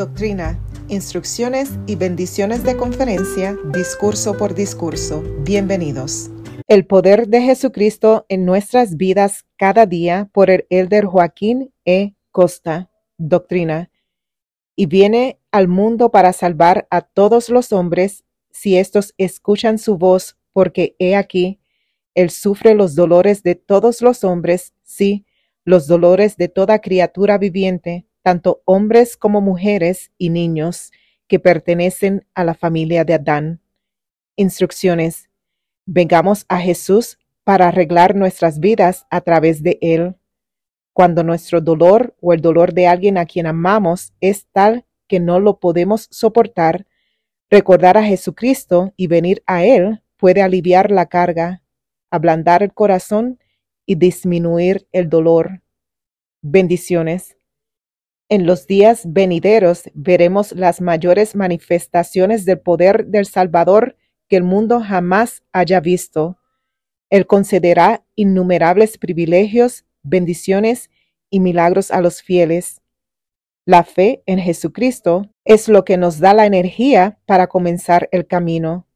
Doctrina, instrucciones y bendiciones de conferencia, discurso por discurso. Bienvenidos. El poder de Jesucristo en nuestras vidas cada día por el elder Joaquín E. Costa. Doctrina. Y viene al mundo para salvar a todos los hombres si éstos escuchan su voz, porque he aquí, él sufre los dolores de todos los hombres, sí, los dolores de toda criatura viviente tanto hombres como mujeres y niños que pertenecen a la familia de Adán. Instrucciones. Vengamos a Jesús para arreglar nuestras vidas a través de Él. Cuando nuestro dolor o el dolor de alguien a quien amamos es tal que no lo podemos soportar, recordar a Jesucristo y venir a Él puede aliviar la carga, ablandar el corazón y disminuir el dolor. Bendiciones. En los días venideros veremos las mayores manifestaciones del poder del Salvador que el mundo jamás haya visto. Él concederá innumerables privilegios, bendiciones y milagros a los fieles. La fe en Jesucristo es lo que nos da la energía para comenzar el camino.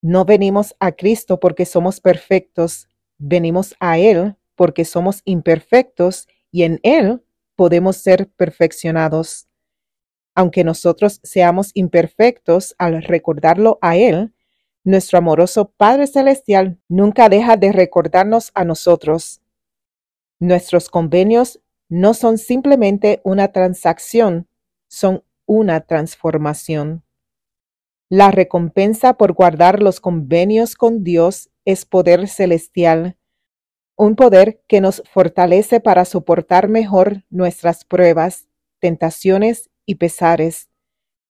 No venimos a Cristo porque somos perfectos, venimos a Él porque somos imperfectos y en Él podemos ser perfeccionados. Aunque nosotros seamos imperfectos al recordarlo a Él, nuestro amoroso Padre Celestial nunca deja de recordarnos a nosotros. Nuestros convenios no son simplemente una transacción, son una transformación. La recompensa por guardar los convenios con Dios es poder celestial, un poder que nos fortalece para soportar mejor nuestras pruebas, tentaciones y pesares.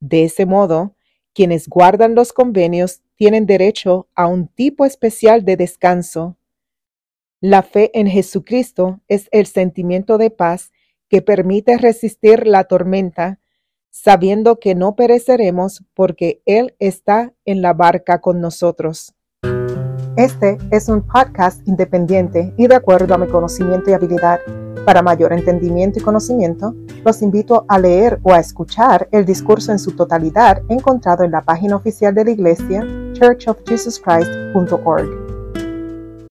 De ese modo, quienes guardan los convenios tienen derecho a un tipo especial de descanso. La fe en Jesucristo es el sentimiento de paz que permite resistir la tormenta, sabiendo que no pereceremos porque Él está en la barca con nosotros. Este es un podcast independiente y de acuerdo a mi conocimiento y habilidad. Para mayor entendimiento y conocimiento, los invito a leer o a escuchar el discurso en su totalidad encontrado en la página oficial de la iglesia churchofjesuschrist.org.